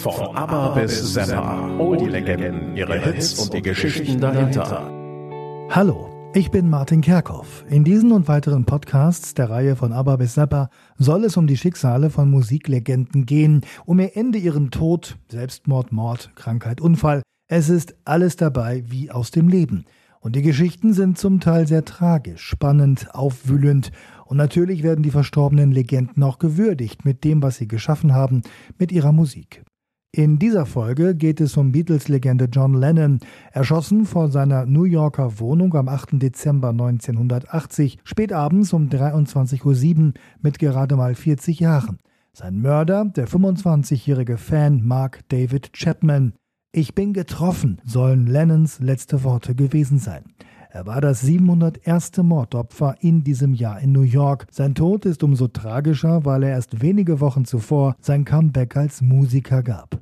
Von ABBA bis Zappa, all die Legenden, ihre Hits und die Geschichten dahinter. Hallo, ich bin Martin Kerkhoff. In diesen und weiteren Podcasts der Reihe von ABBA bis Zappa soll es um die Schicksale von Musiklegenden gehen, um ihr Ende, ihren Tod, Selbstmord, Mord, Krankheit, Unfall. Es ist alles dabei wie aus dem Leben. Und die Geschichten sind zum Teil sehr tragisch, spannend, aufwühlend und natürlich werden die verstorbenen Legenden auch gewürdigt mit dem, was sie geschaffen haben, mit ihrer Musik. In dieser Folge geht es um Beatles-Legende John Lennon, erschossen vor seiner New Yorker Wohnung am 8. Dezember 1980, spätabends um 23.07 Uhr mit gerade mal 40 Jahren. Sein Mörder, der 25-jährige Fan Mark David Chapman. Ich bin getroffen, sollen Lennons letzte Worte gewesen sein. Er war das 701. Mordopfer in diesem Jahr in New York. Sein Tod ist umso tragischer, weil er erst wenige Wochen zuvor sein Comeback als Musiker gab.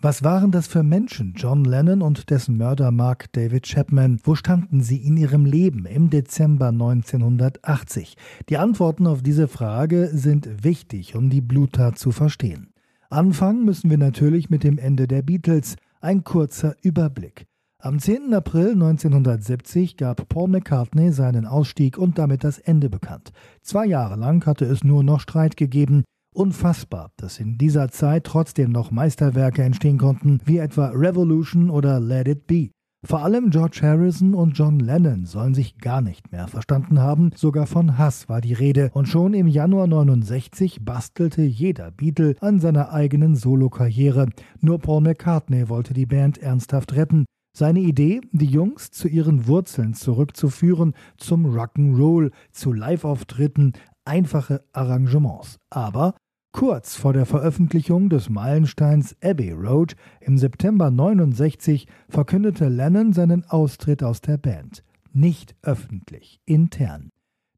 Was waren das für Menschen, John Lennon und dessen Mörder Mark David Chapman? Wo standen sie in ihrem Leben im Dezember 1980? Die Antworten auf diese Frage sind wichtig, um die Bluttat zu verstehen. Anfangen müssen wir natürlich mit dem Ende der Beatles. Ein kurzer Überblick. Am 10. April 1970 gab Paul McCartney seinen Ausstieg und damit das Ende bekannt. Zwei Jahre lang hatte es nur noch Streit gegeben. Unfassbar, dass in dieser Zeit trotzdem noch Meisterwerke entstehen konnten, wie etwa Revolution oder Let It Be. Vor allem George Harrison und John Lennon sollen sich gar nicht mehr verstanden haben, sogar von Hass war die Rede, und schon im Januar 69 bastelte jeder Beatle an seiner eigenen Solokarriere. Nur Paul McCartney wollte die Band ernsthaft retten, seine Idee, die Jungs zu ihren Wurzeln zurückzuführen, zum Rock'n'Roll, zu Live-Auftritten, einfache Arrangements. Aber kurz vor der Veröffentlichung des Meilensteins Abbey Road im September 69 verkündete Lennon seinen Austritt aus der Band. Nicht öffentlich, intern.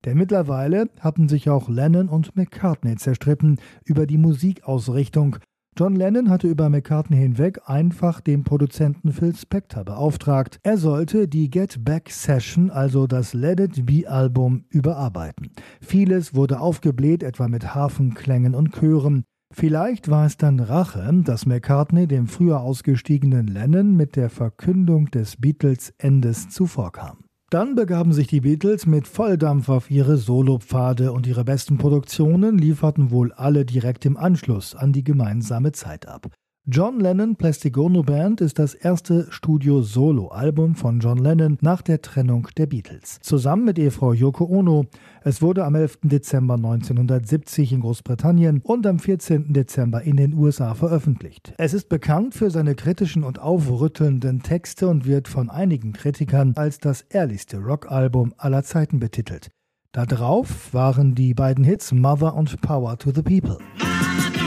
Denn mittlerweile hatten sich auch Lennon und McCartney zerstritten über die Musikausrichtung John Lennon hatte über McCartney hinweg einfach den Produzenten Phil Spector beauftragt. Er sollte die Get Back Session, also das Let It Be Album, überarbeiten. Vieles wurde aufgebläht, etwa mit Hafenklängen und Chören. Vielleicht war es dann Rache, dass McCartney dem früher ausgestiegenen Lennon mit der Verkündung des Beatles-Endes zuvorkam. Dann begaben sich die Beatles mit Volldampf auf ihre Solopfade und ihre besten Produktionen lieferten wohl alle direkt im Anschluss an die gemeinsame Zeit ab. John Lennon Plastic Ono Band ist das erste Studio-Solo-Album von John Lennon nach der Trennung der Beatles. Zusammen mit Ehefrau Yoko Ono. Es wurde am 11. Dezember 1970 in Großbritannien und am 14. Dezember in den USA veröffentlicht. Es ist bekannt für seine kritischen und aufrüttelnden Texte und wird von einigen Kritikern als das ehrlichste Rockalbum aller Zeiten betitelt. Darauf waren die beiden Hits Mother und Power to the People. Nicht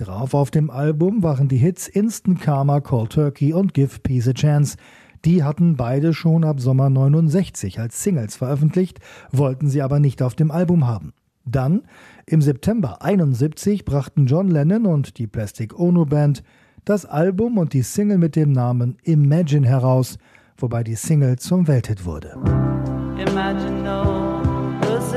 drauf auf dem Album waren die Hits Instant Karma, Cold Turkey und Give Peace a Chance. Die hatten beide schon ab Sommer 69 als Singles veröffentlicht, wollten sie aber nicht auf dem Album haben. Dann, im September 71, brachten John Lennon und die Plastic Ono Band das Album und die Single mit dem Namen Imagine heraus, wobei die Single zum Welthit wurde. Imagine no Kurz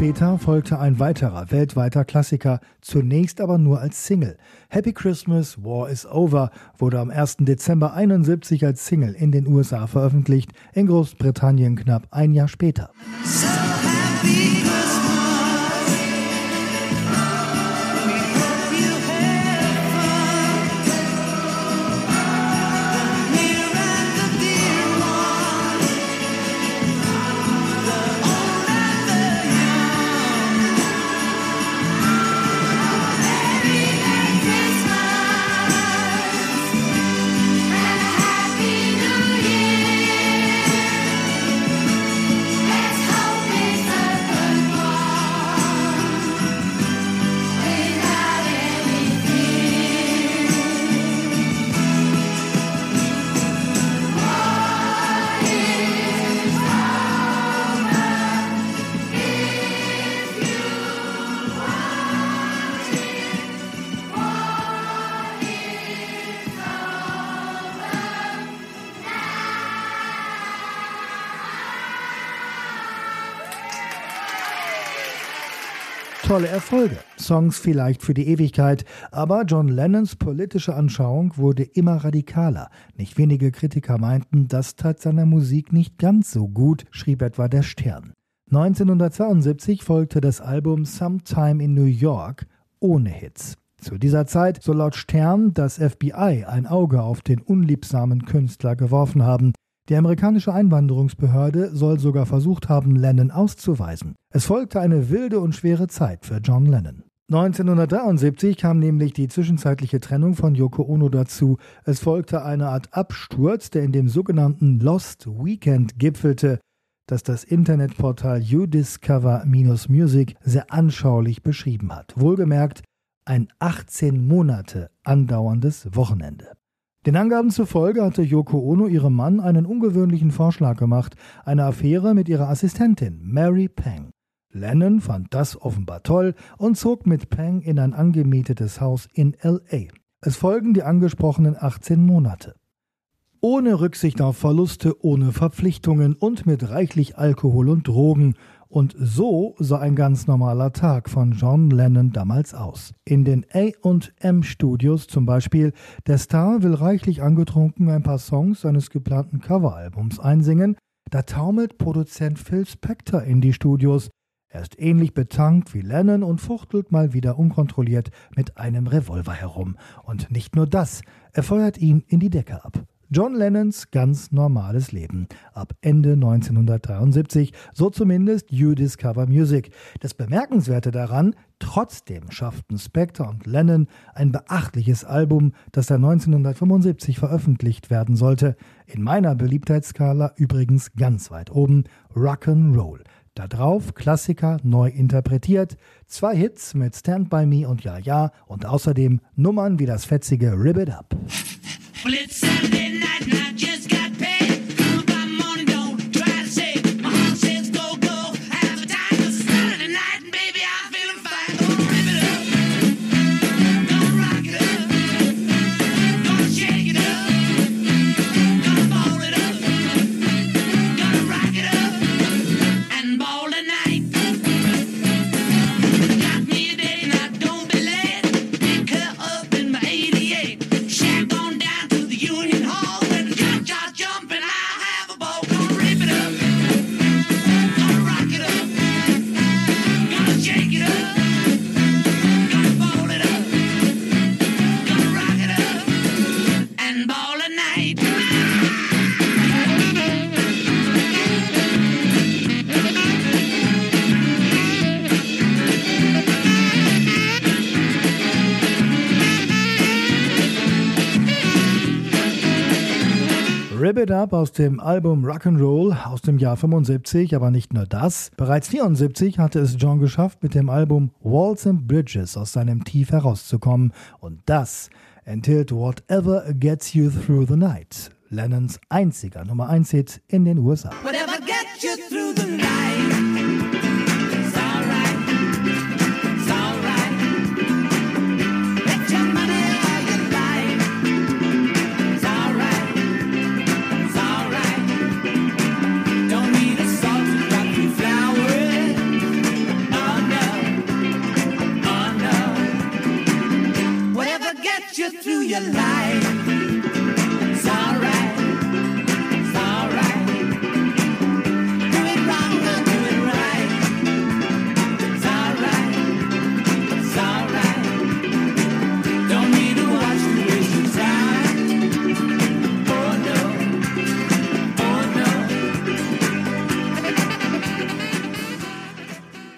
später folgte ein weiterer weltweiter Klassiker, zunächst aber nur als Single. Happy Christmas, War is Over wurde am 1. Dezember 71 als Single in den USA veröffentlicht, in Großbritannien knapp ein Jahr später. So tolle Erfolge, Songs vielleicht für die Ewigkeit, aber John Lennons politische Anschauung wurde immer radikaler. Nicht wenige Kritiker meinten, das tat seiner Musik nicht ganz so gut, schrieb etwa der Stern. 1972 folgte das Album Sometime in New York ohne Hits. Zu dieser Zeit soll laut Stern das FBI ein Auge auf den unliebsamen Künstler geworfen haben. Die amerikanische Einwanderungsbehörde soll sogar versucht haben, Lennon auszuweisen. Es folgte eine wilde und schwere Zeit für John Lennon. 1973 kam nämlich die zwischenzeitliche Trennung von Yoko Ono dazu. Es folgte eine Art Absturz, der in dem sogenannten Lost Weekend gipfelte, das das Internetportal udiscover-music sehr anschaulich beschrieben hat. Wohlgemerkt, ein 18 Monate andauerndes Wochenende. Den Angaben zufolge hatte Yoko Ono ihrem Mann einen ungewöhnlichen Vorschlag gemacht, eine Affäre mit ihrer Assistentin Mary Pang. Lennon fand das offenbar toll und zog mit Pang in ein angemietetes Haus in LA. Es folgen die angesprochenen 18 Monate. Ohne Rücksicht auf Verluste, ohne Verpflichtungen und mit reichlich Alkohol und Drogen und so sah ein ganz normaler Tag von John Lennon damals aus. In den AM Studios zum Beispiel, der Star will reichlich angetrunken ein paar Songs seines geplanten Coveralbums einsingen, da taumelt Produzent Phil Spector in die Studios. Er ist ähnlich betankt wie Lennon und fuchtelt mal wieder unkontrolliert mit einem Revolver herum. Und nicht nur das, er feuert ihn in die Decke ab. John Lennons ganz normales Leben. Ab Ende 1973, so zumindest You Discover Music. Das Bemerkenswerte daran, trotzdem schafften Spector und Lennon ein beachtliches Album, das dann 1975 veröffentlicht werden sollte. In meiner Beliebtheitsskala übrigens ganz weit oben, Rock'n'Roll. Da drauf Klassiker neu interpretiert, zwei Hits mit Stand By Me und Ja Ja und außerdem Nummern wie das fetzige Rib It Up. Well, it's Saturday night and I just got paid. It Up aus dem Album Rock'n'Roll aus dem Jahr 75, aber nicht nur das. Bereits 74 hatte es John geschafft, mit dem Album Walls and Bridges aus seinem Tief herauszukommen. Und das enthielt Whatever Gets You Through the Night. Lennons einziger Nummer 1 Hit in den USA. Whatever gets you through the night.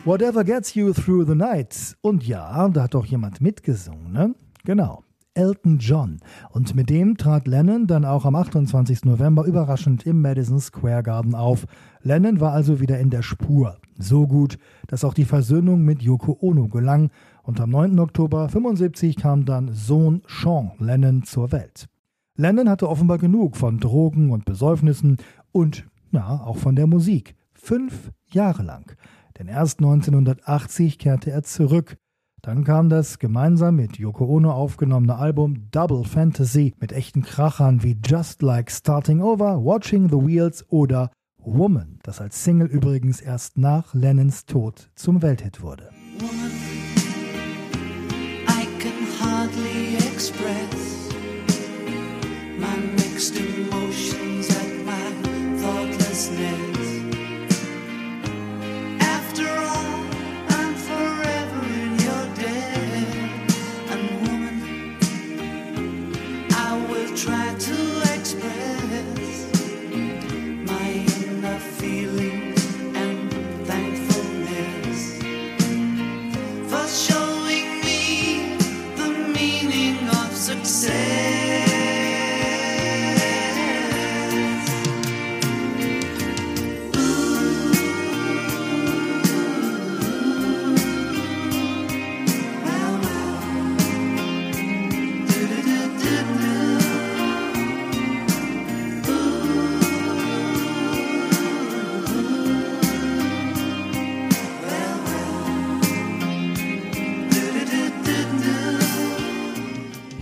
Whatever gets you through the night. Und ja, da hat doch jemand mitgesungen, ne? Genau. Elton John. Und mit dem trat Lennon dann auch am 28. November überraschend im Madison Square Garden auf. Lennon war also wieder in der Spur. So gut, dass auch die Versöhnung mit Yoko Ono gelang. Und am 9. Oktober 75 kam dann Sohn Sean Lennon zur Welt. Lennon hatte offenbar genug von Drogen und Besäufnissen und, ja, auch von der Musik. Fünf Jahre lang. Denn erst 1980 kehrte er zurück dann kam das gemeinsam mit Yoko Ono aufgenommene Album Double Fantasy mit echten Krachern wie Just Like Starting Over, Watching the Wheels oder Woman, das als Single übrigens erst nach Lennons Tod zum Welthit wurde. Woman,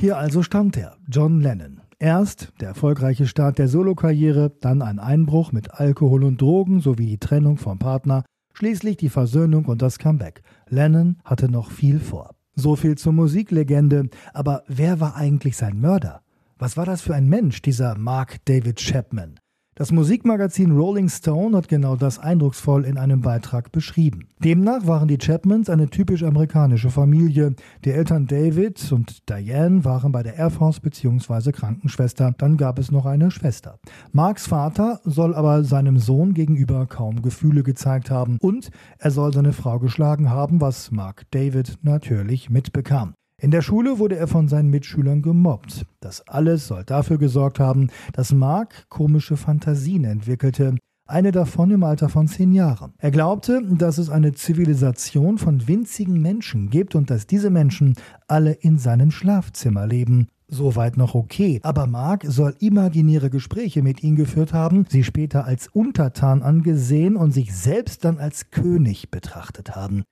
Hier also stand er, John Lennon. Erst der erfolgreiche Start der Solokarriere, dann ein Einbruch mit Alkohol und Drogen sowie die Trennung vom Partner, schließlich die Versöhnung und das Comeback. Lennon hatte noch viel vor. So viel zur Musiklegende, aber wer war eigentlich sein Mörder? Was war das für ein Mensch, dieser Mark David Chapman? Das Musikmagazin Rolling Stone hat genau das eindrucksvoll in einem Beitrag beschrieben. Demnach waren die Chapmans eine typisch amerikanische Familie. Die Eltern David und Diane waren bei der Air Force bzw. Krankenschwester. Dann gab es noch eine Schwester. Marks Vater soll aber seinem Sohn gegenüber kaum Gefühle gezeigt haben und er soll seine Frau geschlagen haben, was Mark David natürlich mitbekam. In der Schule wurde er von seinen Mitschülern gemobbt. Das alles soll dafür gesorgt haben, dass Mark komische Fantasien entwickelte, eine davon im Alter von zehn Jahren. Er glaubte, dass es eine Zivilisation von winzigen Menschen gibt und dass diese Menschen alle in seinem Schlafzimmer leben. Soweit noch okay, aber Mark soll imaginäre Gespräche mit ihm geführt haben, sie später als Untertan angesehen und sich selbst dann als König betrachtet haben.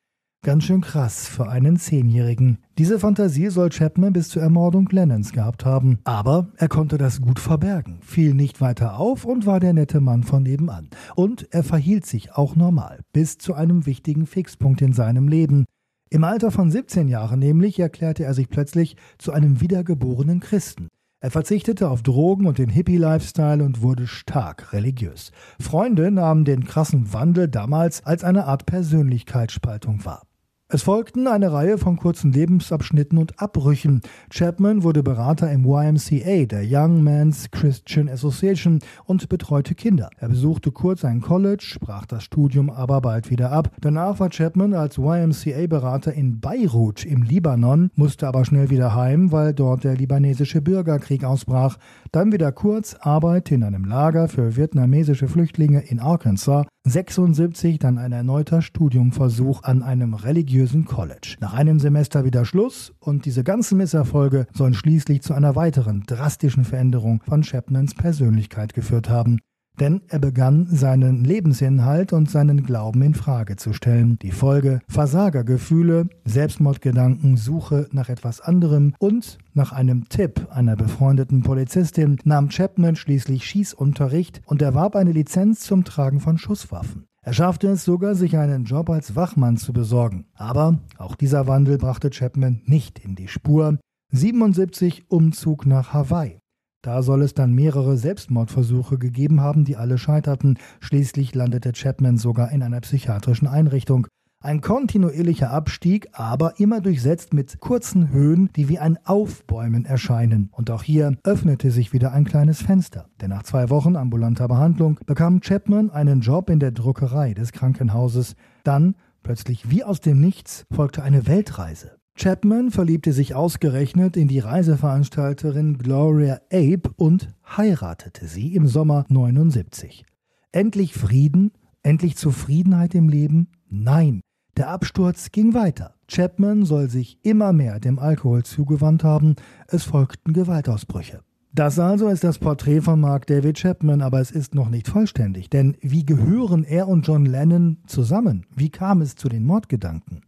Ganz schön krass für einen Zehnjährigen. Diese Fantasie soll Chapman bis zur Ermordung Lennons gehabt haben. Aber er konnte das gut verbergen, fiel nicht weiter auf und war der nette Mann von nebenan. Und er verhielt sich auch normal, bis zu einem wichtigen Fixpunkt in seinem Leben. Im Alter von 17 Jahren nämlich erklärte er sich plötzlich zu einem wiedergeborenen Christen. Er verzichtete auf Drogen und den Hippie-Lifestyle und wurde stark religiös. Freunde nahmen den krassen Wandel damals als eine Art Persönlichkeitsspaltung wahr. Es folgten eine Reihe von kurzen Lebensabschnitten und Abbrüchen. Chapman wurde Berater im YMCA, der Young Men's Christian Association, und betreute Kinder. Er besuchte kurz ein College, brach das Studium aber bald wieder ab. Danach war Chapman als YMCA-Berater in Beirut im Libanon, musste aber schnell wieder heim, weil dort der libanesische Bürgerkrieg ausbrach. Dann wieder kurz Arbeit in einem Lager für vietnamesische Flüchtlinge in Arkansas 76 dann ein erneuter Studiumversuch an einem religiösen College. Nach einem Semester wieder Schluss und diese ganzen Misserfolge sollen schließlich zu einer weiteren drastischen Veränderung von Chapmans Persönlichkeit geführt haben denn er begann seinen Lebensinhalt und seinen Glauben in Frage zu stellen. Die Folge Versagergefühle, Selbstmordgedanken, Suche nach etwas anderem und nach einem Tipp einer befreundeten Polizistin nahm Chapman schließlich Schießunterricht und erwarb eine Lizenz zum Tragen von Schusswaffen. Er schaffte es sogar, sich einen Job als Wachmann zu besorgen. Aber auch dieser Wandel brachte Chapman nicht in die Spur. 77 Umzug nach Hawaii. Da soll es dann mehrere Selbstmordversuche gegeben haben, die alle scheiterten. Schließlich landete Chapman sogar in einer psychiatrischen Einrichtung. Ein kontinuierlicher Abstieg, aber immer durchsetzt mit kurzen Höhen, die wie ein Aufbäumen erscheinen. Und auch hier öffnete sich wieder ein kleines Fenster. Denn nach zwei Wochen ambulanter Behandlung bekam Chapman einen Job in der Druckerei des Krankenhauses. Dann, plötzlich wie aus dem Nichts, folgte eine Weltreise. Chapman verliebte sich ausgerechnet in die Reiseveranstalterin Gloria Abe und heiratete sie im Sommer 79. Endlich Frieden? Endlich Zufriedenheit im Leben? Nein, der Absturz ging weiter. Chapman soll sich immer mehr dem Alkohol zugewandt haben, es folgten Gewaltausbrüche. Das also ist das Porträt von Mark David Chapman, aber es ist noch nicht vollständig, denn wie gehören er und John Lennon zusammen? Wie kam es zu den Mordgedanken?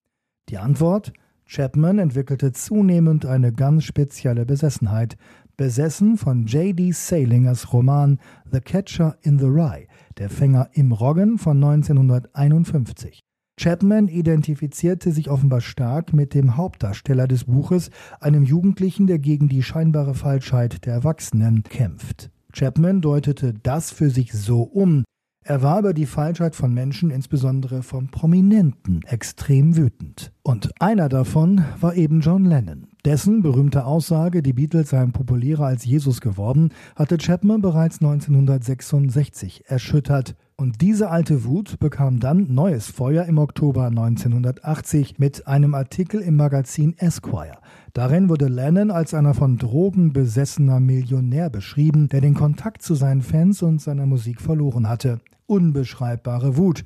Die Antwort Chapman entwickelte zunehmend eine ganz spezielle Besessenheit, besessen von J.D. Salingers Roman The Catcher in the Rye, der Fänger im Roggen von 1951. Chapman identifizierte sich offenbar stark mit dem Hauptdarsteller des Buches, einem Jugendlichen, der gegen die scheinbare Falschheit der Erwachsenen kämpft. Chapman deutete das für sich so um, er war über die Falschheit von Menschen, insbesondere von Prominenten, extrem wütend. Und einer davon war eben John Lennon. Dessen berühmte Aussage, die Beatles seien populärer als Jesus geworden, hatte Chapman bereits 1966 erschüttert. Und diese alte Wut bekam dann neues Feuer im Oktober 1980 mit einem Artikel im Magazin Esquire. Darin wurde Lennon als einer von Drogen besessener Millionär beschrieben, der den Kontakt zu seinen Fans und seiner Musik verloren hatte. Unbeschreibbare Wut.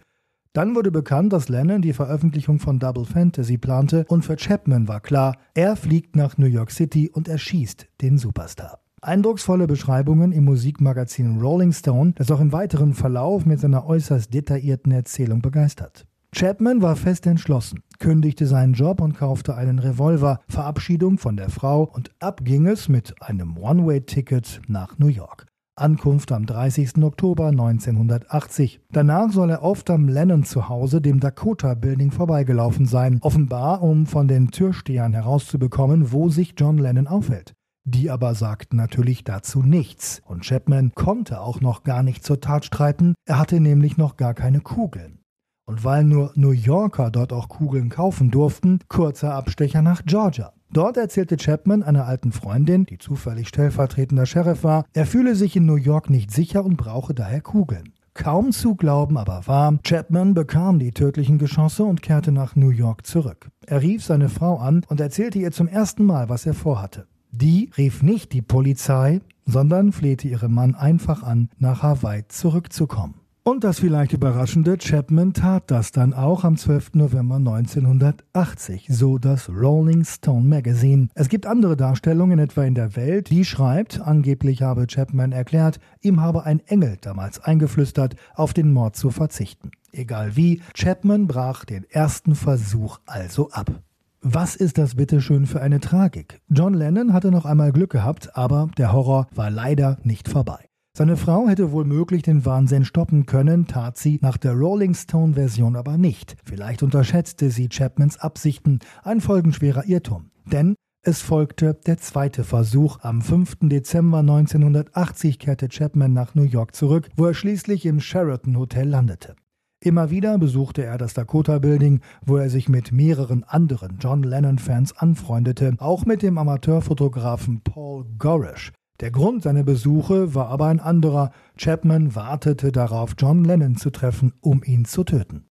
Dann wurde bekannt, dass Lennon die Veröffentlichung von Double Fantasy plante und für Chapman war klar, er fliegt nach New York City und erschießt den Superstar. Eindrucksvolle Beschreibungen im Musikmagazin Rolling Stone, das auch im weiteren Verlauf mit seiner äußerst detaillierten Erzählung begeistert. Chapman war fest entschlossen, kündigte seinen Job und kaufte einen Revolver, Verabschiedung von der Frau und ab ging es mit einem One-Way-Ticket nach New York. Ankunft am 30. Oktober 1980. Danach soll er oft am Lennon zu Hause, dem Dakota Building, vorbeigelaufen sein, offenbar um von den Türstehern herauszubekommen, wo sich John Lennon aufhält. Die aber sagten natürlich dazu nichts. Und Chapman konnte auch noch gar nicht zur Tat streiten, er hatte nämlich noch gar keine Kugeln. Und weil nur New Yorker dort auch Kugeln kaufen durften, kurzer Abstecher nach Georgia. Dort erzählte Chapman einer alten Freundin, die zufällig stellvertretender Sheriff war, er fühle sich in New York nicht sicher und brauche daher Kugeln. Kaum zu glauben, aber wahr, Chapman bekam die tödlichen Geschosse und kehrte nach New York zurück. Er rief seine Frau an und erzählte ihr zum ersten Mal, was er vorhatte. Die rief nicht die Polizei, sondern flehte ihren Mann einfach an, nach Hawaii zurückzukommen. Und das vielleicht Überraschende, Chapman tat das dann auch am 12. November 1980, so das Rolling Stone Magazine. Es gibt andere Darstellungen, etwa in der Welt, die schreibt, angeblich habe Chapman erklärt, ihm habe ein Engel damals eingeflüstert, auf den Mord zu verzichten. Egal wie, Chapman brach den ersten Versuch also ab. Was ist das bitte schön für eine Tragik? John Lennon hatte noch einmal Glück gehabt, aber der Horror war leider nicht vorbei. Seine Frau hätte wohl möglich den Wahnsinn stoppen können, tat sie nach der Rolling Stone Version aber nicht. Vielleicht unterschätzte sie Chapmans Absichten, ein folgenschwerer Irrtum. Denn es folgte der zweite Versuch. Am 5. Dezember 1980 kehrte Chapman nach New York zurück, wo er schließlich im Sheraton Hotel landete. Immer wieder besuchte er das Dakota Building, wo er sich mit mehreren anderen John Lennon-Fans anfreundete, auch mit dem Amateurfotografen Paul Gorish. Der Grund seiner Besuche war aber ein anderer. Chapman wartete darauf, John Lennon zu treffen, um ihn zu töten.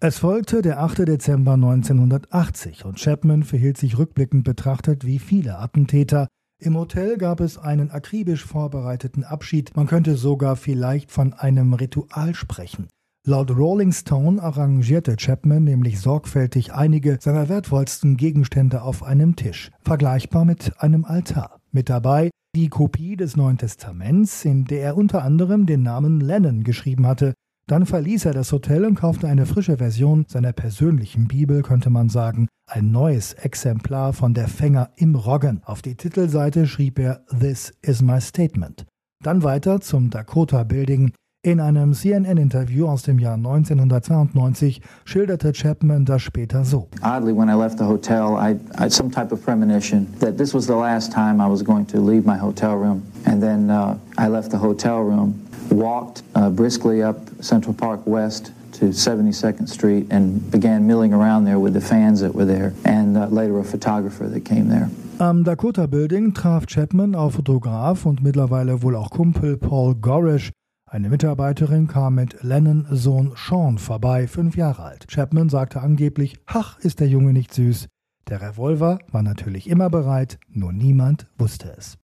Es folgte der 8. Dezember 1980 und Chapman verhielt sich rückblickend betrachtet wie viele Attentäter. Im Hotel gab es einen akribisch vorbereiteten Abschied, man könnte sogar vielleicht von einem Ritual sprechen. Laut Rolling Stone arrangierte Chapman nämlich sorgfältig einige seiner wertvollsten Gegenstände auf einem Tisch, vergleichbar mit einem Altar. Mit dabei die Kopie des Neuen Testaments, in der er unter anderem den Namen Lennon geschrieben hatte. Dann verließ er das Hotel und kaufte eine frische Version seiner persönlichen Bibel, könnte man sagen, ein neues Exemplar von der Fänger im Roggen. Auf die Titelseite schrieb er This is my statement. Dann weiter zum Dakota Building, in einem CNN-Interview aus dem Jahr 1992 schilderte Chapman das später so. Oddly, when I left the hotel, I, had some type of premonition that this was the last time I was going to leave my hotel room. And then uh, I left the hotel room, walked uh, briskly up Central Park West to 72nd Street and began milling around there with the fans that were there and uh, later a photographer that came there. Am Dakota Building traf Chapman auf Fotograf und mittlerweile wohl auch Kumpel Paul Gorish, eine Mitarbeiterin kam mit Lennon Sohn Sean vorbei, fünf Jahre alt. Chapman sagte angeblich, ach, ist der Junge nicht süß. Der Revolver war natürlich immer bereit, nur niemand wusste es.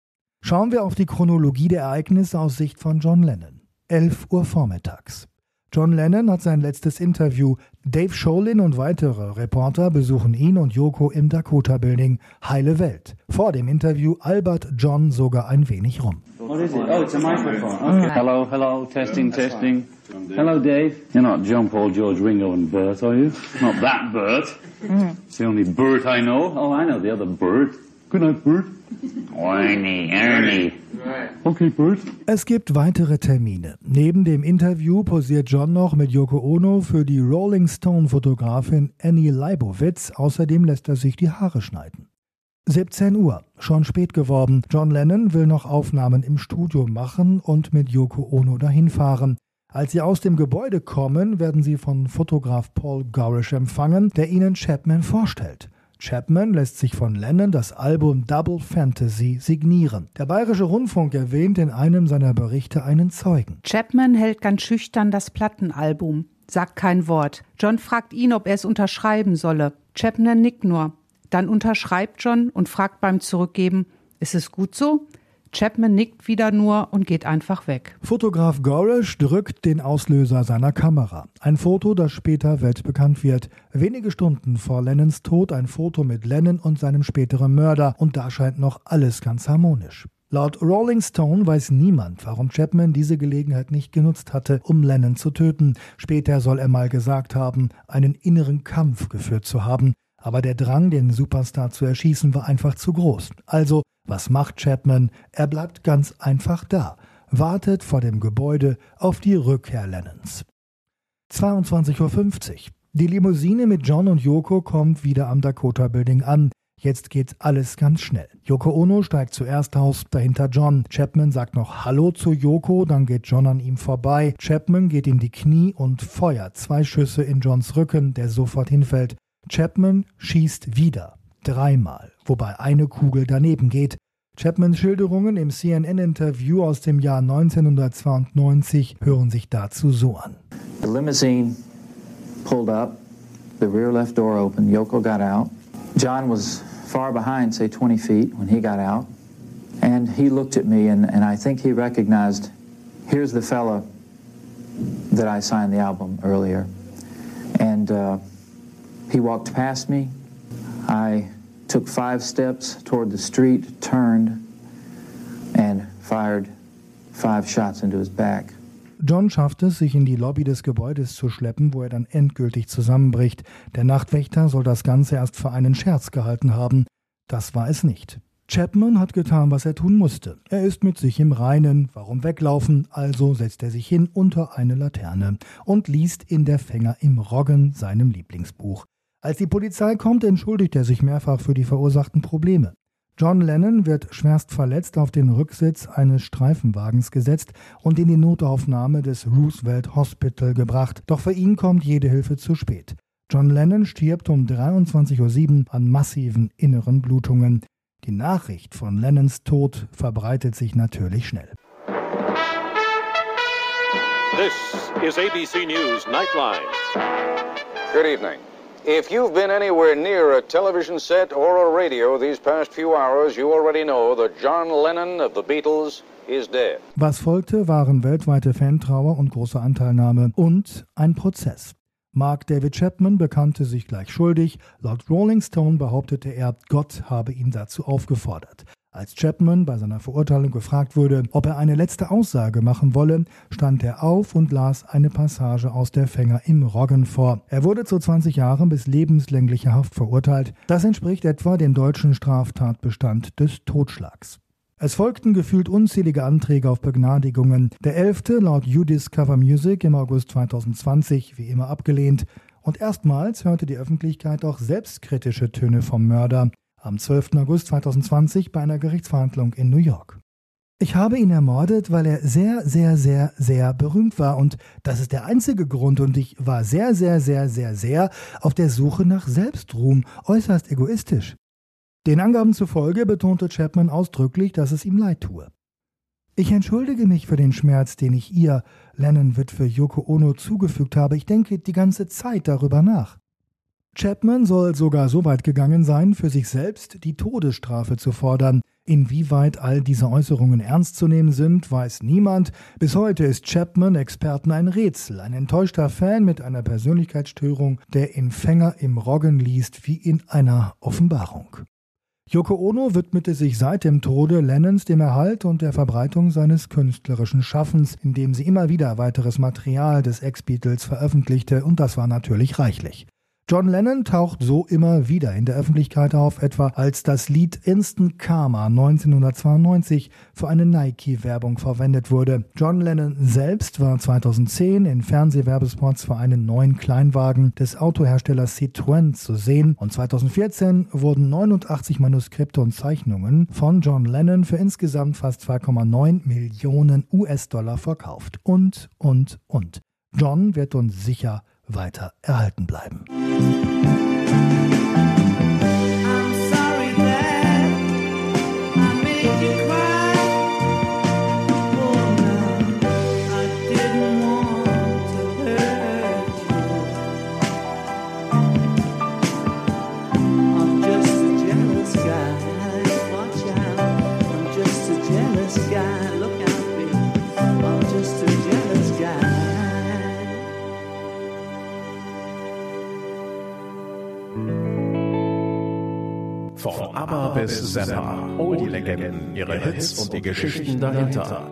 Schauen wir auf die Chronologie der Ereignisse aus Sicht von John Lennon. 11 Uhr vormittags. John Lennon hat sein letztes Interview. Dave Sholin und weitere Reporter besuchen ihn und Yoko im Dakota Building. Heile Welt. Vor dem Interview albert John sogar ein wenig rum. What is it? Oh, it's a microphone. Okay. Hello, hello, testing, testing. Hello, Dave. You're not John Paul, George, Ringo, and Bert, are you? Not that Bert. It's the only Bert I know. Oh, I know the other Bert. Good night, Bert. Ernie, Ernie. Okay, Bert. Es gibt weitere Termine. Neben dem Interview posiert John noch mit Yoko Ono für die Rolling Stone-Fotografin Annie Leibovitz. Außerdem lässt er sich die Haare schneiden. 17 Uhr, schon spät geworden. John Lennon will noch Aufnahmen im Studio machen und mit Yoko Ono dahin fahren. Als sie aus dem Gebäude kommen, werden sie von Fotograf Paul Gorish empfangen, der ihnen Chapman vorstellt. Chapman lässt sich von Lennon das Album Double Fantasy signieren. Der Bayerische Rundfunk erwähnt in einem seiner Berichte einen Zeugen. Chapman hält ganz schüchtern das Plattenalbum, sagt kein Wort. John fragt ihn, ob er es unterschreiben solle. Chapman nickt nur. Dann unterschreibt John und fragt beim Zurückgeben, ist es gut so? Chapman nickt wieder nur und geht einfach weg. Fotograf Gorish drückt den Auslöser seiner Kamera. Ein Foto, das später weltbekannt wird. Wenige Stunden vor Lennons Tod ein Foto mit Lennon und seinem späteren Mörder. Und da scheint noch alles ganz harmonisch. Laut Rolling Stone weiß niemand, warum Chapman diese Gelegenheit nicht genutzt hatte, um Lennon zu töten. Später soll er mal gesagt haben, einen inneren Kampf geführt zu haben. Aber der Drang, den Superstar zu erschießen, war einfach zu groß. Also, was macht Chapman? Er bleibt ganz einfach da, wartet vor dem Gebäude auf die Rückkehr Lennons. 22.50 Uhr. Die Limousine mit John und Yoko kommt wieder am Dakota Building an. Jetzt geht alles ganz schnell. Yoko Ono steigt zuerst aus, dahinter John. Chapman sagt noch Hallo zu Yoko, dann geht John an ihm vorbei. Chapman geht in die Knie und feuert zwei Schüsse in Johns Rücken, der sofort hinfällt. Chapman schießt wieder, dreimal, wobei eine Kugel daneben geht. Chapmans Schilderungen im CNN-Interview aus dem Jahr 1992 hören sich dazu so an. The limousine pulled up, the rear left door opened, Yoko got out. John was far behind, say 20 feet, when he got out. And he looked at me, and, and I think he recognized here's the fella that I signed the album earlier. And uh, He walked past me. I took five steps toward the street, turned, and fired five shots into his back. John schafft es, sich in die Lobby des Gebäudes zu schleppen, wo er dann endgültig zusammenbricht. Der Nachtwächter soll das Ganze erst für einen Scherz gehalten haben. Das war es nicht. Chapman hat getan, was er tun musste. Er ist mit sich im Reinen. Warum weglaufen? Also setzt er sich hin unter eine Laterne und liest in der Fänger im Roggen seinem Lieblingsbuch. Als die Polizei kommt, entschuldigt er sich mehrfach für die verursachten Probleme. John Lennon wird schwerst verletzt auf den Rücksitz eines Streifenwagens gesetzt und in die Notaufnahme des Roosevelt Hospital gebracht. Doch für ihn kommt jede Hilfe zu spät. John Lennon stirbt um 23.07 Uhr an massiven inneren Blutungen. Die Nachricht von Lennons Tod verbreitet sich natürlich schnell. This is ABC News Nightline. Good evening. If you've been anywhere near a television set or a radio these past few hours, you already know that John Lennon of the Beatles is dead. Was folgte, waren weltweite Fantrauer und große Anteilnahme und ein Prozess. Mark David Chapman bekannte sich gleich schuldig. Laut Rolling Stone behauptete er, Gott habe ihn dazu aufgefordert. Als Chapman bei seiner Verurteilung gefragt wurde, ob er eine letzte Aussage machen wolle, stand er auf und las eine Passage aus der Fänger im Roggen vor. Er wurde zu 20 Jahren bis lebenslänglicher Haft verurteilt. Das entspricht etwa dem deutschen Straftatbestand des Totschlags. Es folgten gefühlt unzählige Anträge auf Begnadigungen. Der elfte laut U-Discover Music im August 2020 wie immer abgelehnt. Und erstmals hörte die Öffentlichkeit auch selbstkritische Töne vom Mörder am 12. August 2020 bei einer Gerichtsverhandlung in New York. Ich habe ihn ermordet, weil er sehr, sehr, sehr, sehr berühmt war und das ist der einzige Grund und ich war sehr, sehr, sehr, sehr, sehr auf der Suche nach Selbstruhm, äußerst egoistisch. Den Angaben zufolge betonte Chapman ausdrücklich, dass es ihm leid tue. Ich entschuldige mich für den Schmerz, den ich ihr, Lennon-Witwe Yoko Ono, zugefügt habe. Ich denke die ganze Zeit darüber nach. Chapman soll sogar so weit gegangen sein, für sich selbst die Todesstrafe zu fordern. Inwieweit all diese Äußerungen ernst zu nehmen sind, weiß niemand. Bis heute ist Chapman Experten ein Rätsel, ein enttäuschter Fan mit einer Persönlichkeitsstörung, der in Fänger im Roggen liest wie in einer Offenbarung. Yoko Ono widmete sich seit dem Tode Lennons dem Erhalt und der Verbreitung seines künstlerischen Schaffens, indem sie immer wieder weiteres Material des Ex-Beatles veröffentlichte, und das war natürlich reichlich. John Lennon taucht so immer wieder in der Öffentlichkeit auf, etwa als das Lied Instant Karma 1992 für eine Nike-Werbung verwendet wurde. John Lennon selbst war 2010 in Fernsehwerbespots für einen neuen Kleinwagen des Autoherstellers Citroën zu sehen und 2014 wurden 89 Manuskripte und Zeichnungen von John Lennon für insgesamt fast 2,9 Millionen US-Dollar verkauft. Und, und, und. John wird uns sicher weiter erhalten bleiben. Von ABBA bis Zappa, all die Legenden, ihre Hits und die Geschichten dahinter.